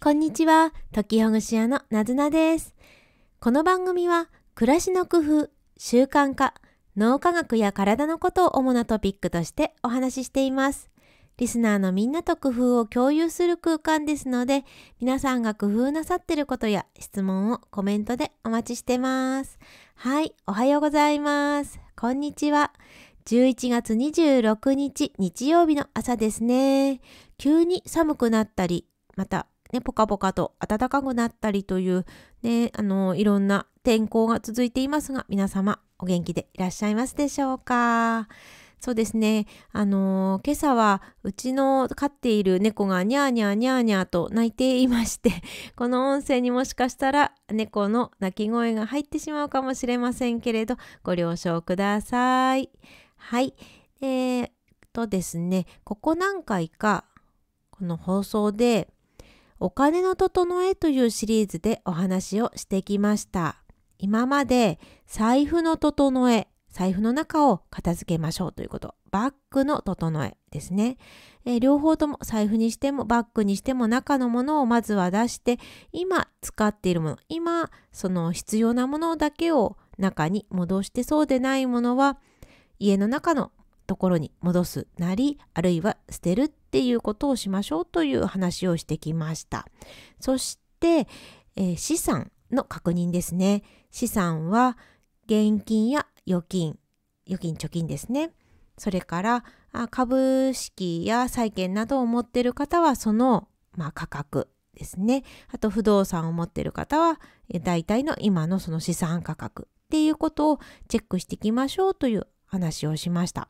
こんにちは、時ほぐし屋のなずなです。この番組は、暮らしの工夫、習慣化、脳科学や体のことを主なトピックとしてお話ししています。リスナーのみんなと工夫を共有する空間ですので、皆さんが工夫なさってることや質問をコメントでお待ちしてます。はい、おはようございます。こんにちは。11月26日日曜日の朝ですね。急に寒くなったり、またね、ポカポカと暖かくなったりという、ね、あの、いろんな天候が続いていますが、皆様お元気でいらっしゃいますでしょうか？そうですね。あの今朝はうちの飼っている猫がニャーニャーニャーニャーと鳴いていまして、この音声にもしかしたら猫の鳴き声が入ってしまうかもしれませんけれど、ご了承ください。はい。えー、とですね、ここ何回かこの放送でお金の整えというシリーズでお話をしてきました。今まで財布の整え、財布の中を片付けましょうということ。バッグの整えですね。えー、両方とも財布にしてもバッグにしても中のものをまずは出して、今使っているもの、今その必要なものだけを中に戻してそうでないものは家の中のところに戻すなり、あるいは捨てるっていうことをしましょうという話をしてきました。そして、えー、資産の確認ですね。資産は現金や預金、預金貯金ですね。それから株式や債券などを持っている方はその、まあ、価格ですね。あと不動産を持っている方は大体の今のその資産価格っていうことをチェックしていきましょうという話をしました。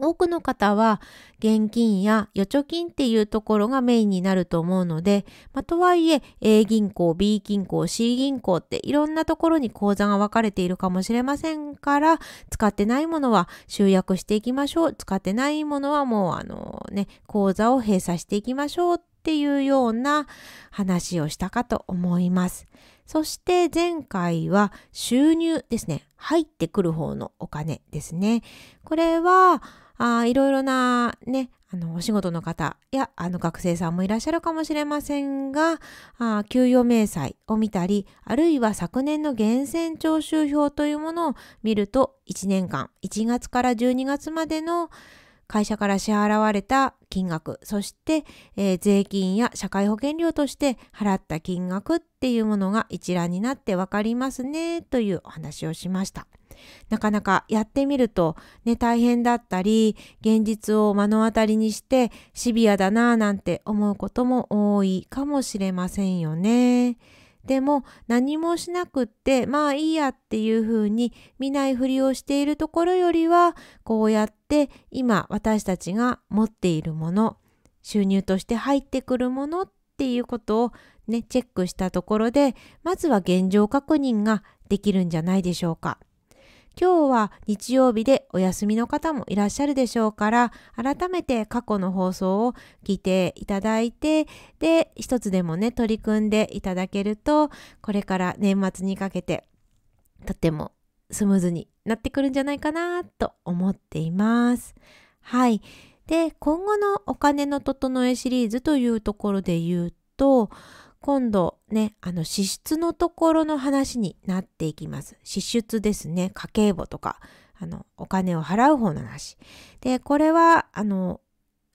多くの方は現金や預貯金っていうところがメインになると思うので、まあ、とはいえ A 銀行、B 銀行、C 銀行っていろんなところに口座が分かれているかもしれませんから使ってないものは集約していきましょう。使ってないものはもうあのね、口座を閉鎖していきましょうっていうような話をしたかと思います。そして前回は収入ですね。入ってくる方のお金ですね。これはあいろいろなね、あの、お仕事の方や、あの、学生さんもいらっしゃるかもしれませんが、あ給与明細を見たり、あるいは昨年の源泉徴収票というものを見ると、1年間、1月から12月までの会社から支払われた金額、そして、えー、税金や社会保険料として払った金額っていうものが一覧になってわかりますね、というお話をしました。なかなかやってみるとね、大変だったり、現実を目の当たりにしてシビアだなぁなんて思うことも多いかもしれませんよね。でも何もしなくってまあいいやっていうふうに見ないふりをしているところよりはこうやって今私たちが持っているもの収入として入ってくるものっていうことをねチェックしたところでまずは現状確認ができるんじゃないでしょうか。今日は日曜日でお休みの方もいらっしゃるでしょうから、改めて過去の放送を聞いていただいて、で、一つでもね、取り組んでいただけると、これから年末にかけて、とってもスムーズになってくるんじゃないかなと思っています。はい。で、今後のお金の整えシリーズというところで言うと、今度ね、あの支出のところの話になっていきます。支出ですね。家計簿とか、あの、お金を払う方の話。で、これは、あの、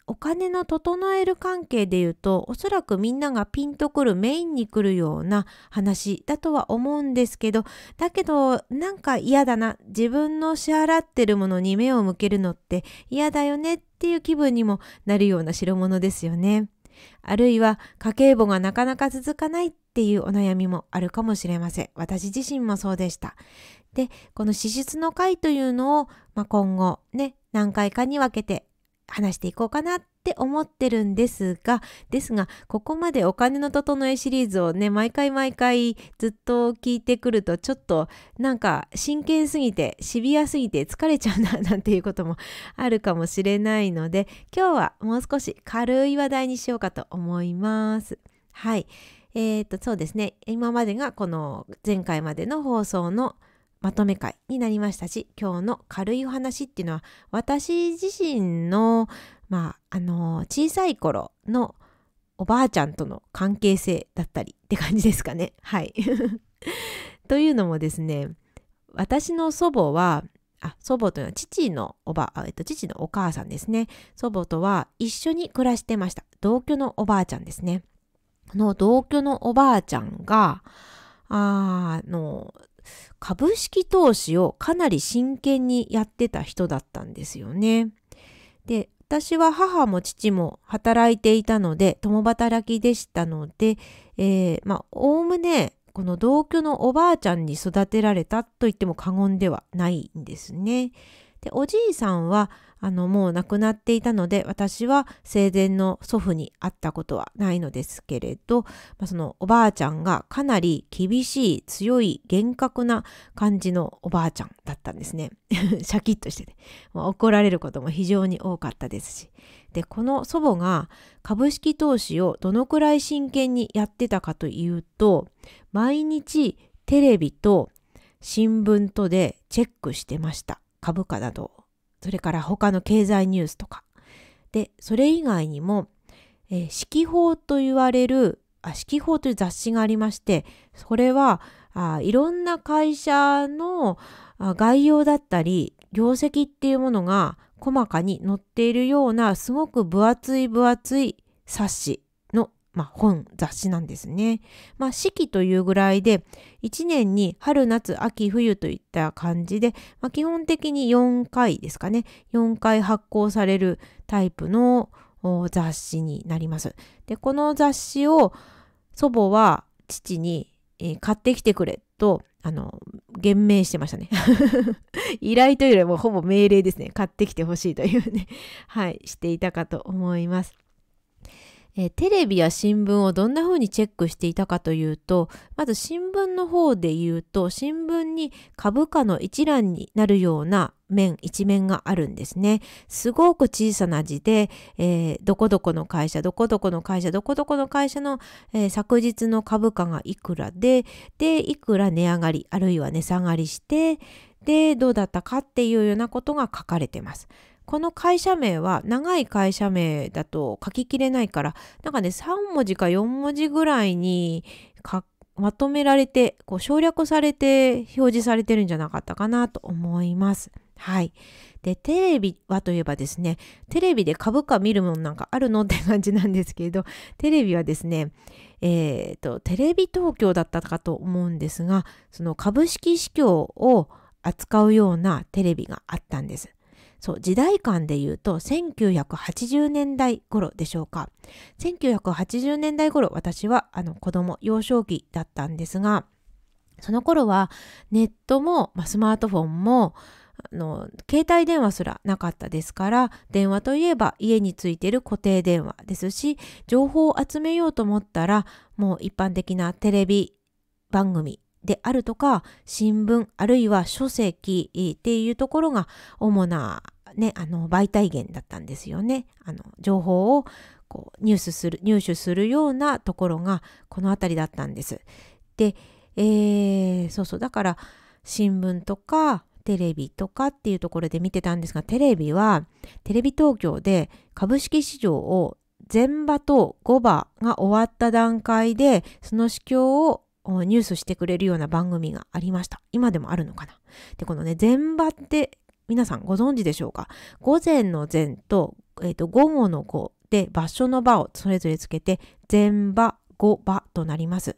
お金の整える関係で言うと、おそらくみんながピンとくるメインに来るような話だとは思うんですけど、だけどなんか嫌だな、自分の支払ってるものに目を向けるのって嫌だよねっていう気分にもなるような代物ですよね。あるいは家計簿がなかなか続かないっていうお悩みもあるかもしれません。私自身もそうでした。で、この支出の回というのを、まあ、今後ね、何回かに分けて話していこうかなっって思ってるんですが、ですが、ここまでお金の整えシリーズをね、毎回毎回ずっと聞いてくると、ちょっとなんか真剣すぎて、シビアすぎて疲れちゃうな、なんていうこともあるかもしれないので、今日はもう少し軽い話題にしようかと思います。はい。えっ、と、そうですね。今までがこの前回までの放送のまとめ会になりましたし、今日の軽いお話っていうのは、私自身の、まあ、あの、小さい頃のおばあちゃんとの関係性だったりって感じですかね。はい。というのもですね、私の祖母は、あ祖母というのは父のおば、えっと、父のお母さんですね。祖母とは一緒に暮らしてました。同居のおばあちゃんですね。この同居のおばあちゃんが、あの、株式投資をかなり真剣にやってた人だったんですよね。で、私は母も父も働いていたので、共働きでしたので、えー、まあ、おおむね、この同居のおばあちゃんに育てられたと言っても過言ではないんですね。で、おじいさんはあのもう亡くなっていたので私は生前の祖父に会ったことはないのですけれど、まあ、そのおばあちゃんがかなり厳しい強い厳格な感じのおばあちゃんだったんですね。シャキッとしてて、まあ、怒られることも非常に多かったですし。でこの祖母が株式投資をどのくらい真剣にやってたかというと毎日テレビと新聞とでチェックしてました株価などをそれから他の経済ニュースとか。で、それ以外にも、えー、四季報と言われる、あ、四季報という雑誌がありまして、それは、あいろんな会社の概要だったり、業績っていうものが細かに載っているような、すごく分厚い分厚い冊子まあ、本、雑誌なんですね。まあ、四季というぐらいで、1年に春、夏、秋、冬といった感じで、まあ、基本的に4回ですかね。4回発行されるタイプの雑誌になります。で、この雑誌を祖母は父に、えー、買ってきてくれと、あの、言命してましたね。依頼というよりもほぼ命令ですね。買ってきてほしいというね、はい、していたかと思います。えテレビや新聞をどんな風にチェックしていたかというと、まず新聞の方で言うと、新聞に株価の一覧になるような面、一面があるんですね。すごく小さな字で、えー、どこどこの会社、どこどこの会社、どこどこの会社の、えー、昨日の株価がいくらで、で、いくら値上がり、あるいは値下がりして、で、どうだったかっていうようなことが書かれてます。この会社名は長い会社名だと書ききれないから、なんかね、3文字か4文字ぐらいにまとめられて、こう省略されて表示されてるんじゃなかったかなと思います。はい。で、テレビはといえばですね、テレビで株価見るものなんかあるのって感じなんですけれど、テレビはですね、えっ、ー、と、テレビ東京だったかと思うんですが、その株式市況を扱うようなテレビがあったんです。そう時代感で言うと1980年代頃でしょうか。1980年代頃私はあの子供幼少期だったんですがその頃はネットも、まあ、スマートフォンもあの携帯電話すらなかったですから電話といえば家についてる固定電話ですし情報を集めようと思ったらもう一般的なテレビ番組であるとか新聞あるいは書籍っていうところが主なね、あの媒体源だったんですよね。あの情報をこう入手する入手するようなところがこの辺りだったんです。で、えー、そうそうだから新聞とかテレビとかっていうところで見てたんですがテレビはテレビ東京で株式市場を前場と後場が終わった段階でその市況をニュースしてくれるような番組がありました。今でもあるのかな。で、このね、前場って皆さんご存知でしょうか？午前の前と,、えーと、午後の後で場所の場をそれぞれつけて前場後場となります。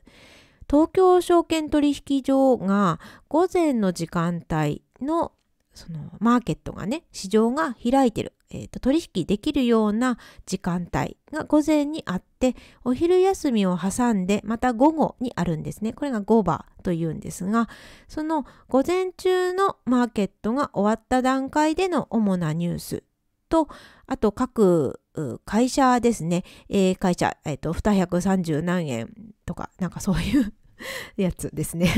東京証券取引所が午前の時間帯のそのマーケットがね市場が開いてるえーと、取引できるような時間帯が午前にあってお昼休みを挟んでまた午後にあるんですね。これが午場というんですがその午前中のマーケットが終わった段階での主なニュースとあと各会社ですね、えー、会社、えーと、と230何円とかなんかそういう やつですね。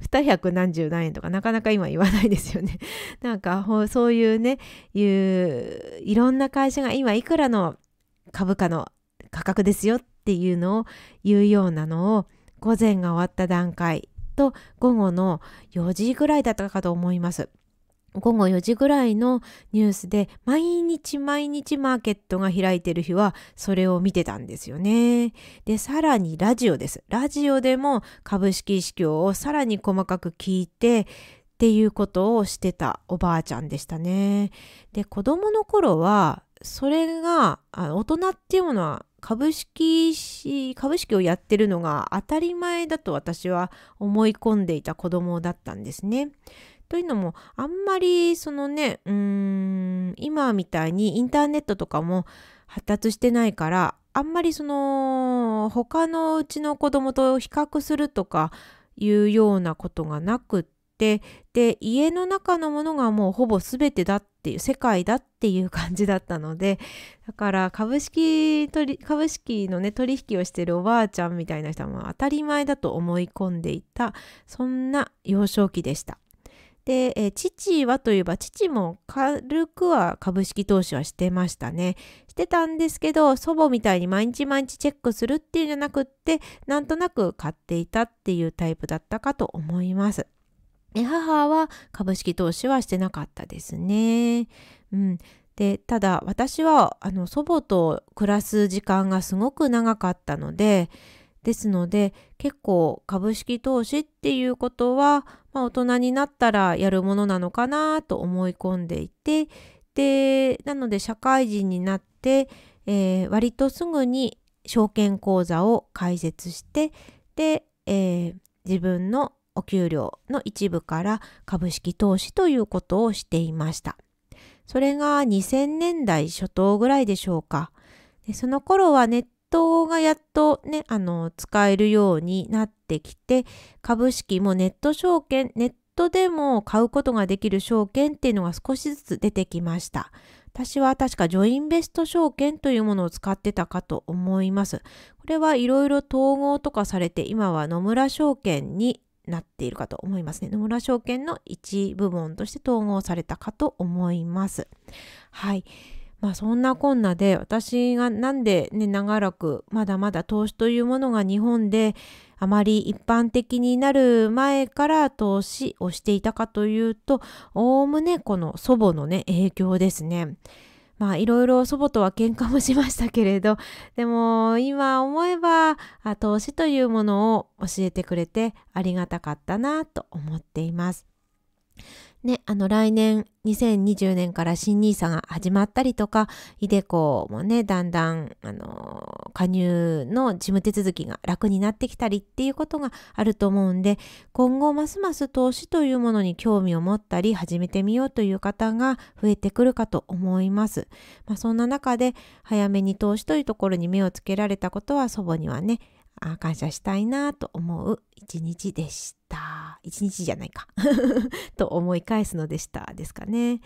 二百何十何円とかなかなか今言わないですよね。なんかそういうねいういろんな会社が今いくらの株価の価格ですよっていうのを言うようなのを午前が終わった段階と午後の4時ぐらいだったかと思います。午後4時ぐらいのニュースで毎日毎日マーケットが開いてる日はそれを見てたんですよね。で、さらにラジオです。ラジオでも株式指標をさらに細かく聞いてっていうことをしてたおばあちゃんでしたね。で、子供の頃はそれが大人っていうものは株式株式をやってるのが当たり前だと私は思い込んでいた子供だったんですね。というのもあんまりそのねうーん今みたいにインターネットとかも発達してないからあんまりその他のうちの子供と比較するとかいうようなことがなくってで家の中のものがもうほぼ全てだっていう世界だっていう感じだったのでだから株式取株式のね取引をしてるおばあちゃんみたいな人は当たり前だと思い込んでいたそんな幼少期でした。で、え父はといえば父も軽くは株式投資はしてましたね。してたんですけど祖母みたいに毎日毎日チェックするっていうんじゃなくってなんとなく買っていたっていうタイプだったかと思います。母は株式投資はしてなかったですね。うん、でただ私はあの祖母と暮らす時間がすごく長かったのでですので結構株式投資っていうことは、まあ、大人になったらやるものなのかなと思い込んでいてでなので社会人になって、えー、割とすぐに証券口座を開設してで、えー、自分のお給料の一部から株式投資ということをしていました。それが2000年代初頭ぐらいでしょうか。その頃はネットがやっとね、あの、使えるようになってきて、株式もネット証券、ネットでも買うことができる証券っていうのが少しずつ出てきました。私は確かジョインベスト証券というものを使ってたかと思います。これはいろいろ統合とかされて、今は野村証券になっているかと思いますね。野村証券の一部門として統合されたかと思います。はい。まあそんなこんなで私がなんでね長らくまだまだ投資というものが日本であまり一般的になる前から投資をしていたかというとおおむねこの祖母のね影響ですね。まあいろいろ祖母とは喧嘩もしましたけれどでも今思えば投資というものを教えてくれてありがたかったなと思っています。ね、あの来年2020年から新 nisa が始まったりとか、イデコもね、だんだん、あの、加入の事務手続きが楽になってきたりっていうことがあると思うんで、今後ますます投資というものに興味を持ったり、始めてみようという方が増えてくるかと思います。まあ、そんな中で、早めに投資というところに目をつけられたことは祖母にはね、感謝したいなと思う一日でした。一日じゃないか と思い返すのでしたですかね。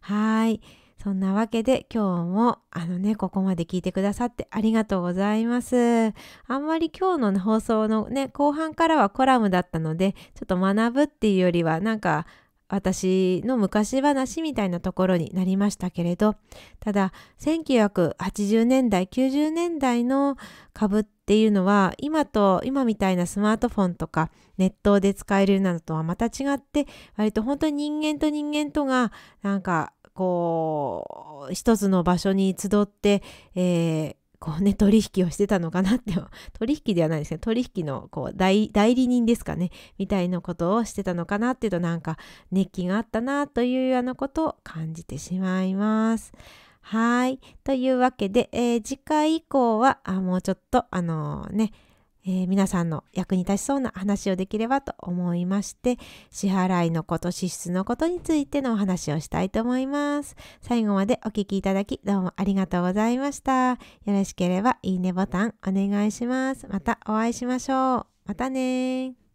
はい。そんなわけで今日もあのね、ここまで聞いてくださってありがとうございます。あんまり今日の放送のね、後半からはコラムだったので、ちょっと学ぶっていうよりはなんか私の昔話みたいなところになりましたけれど、ただ1980年代、90年代の株っていうのは今と今みたいなスマートフォンとかネットで使えるなどとはまた違って割と本当に人間と人間とがなんかこう一つの場所に集って、えー、こうね、取引をしてたのかなって、取引ではないですけど、取引のこう代理人ですかね、みたいなことをしてたのかなっていうと、なんか熱気があったなというようなことを感じてしまいます。はい。というわけで、えー、次回以降は、あもうちょっと、あのー、ね、えー、皆さんの役に立ちそうな話をできればと思いまして支払いのこと支出のことについてのお話をしたいと思います。最後までお聴きいただきどうもありがとうございました。よろしければいいねボタンお願いします。またお会いしましょう。またね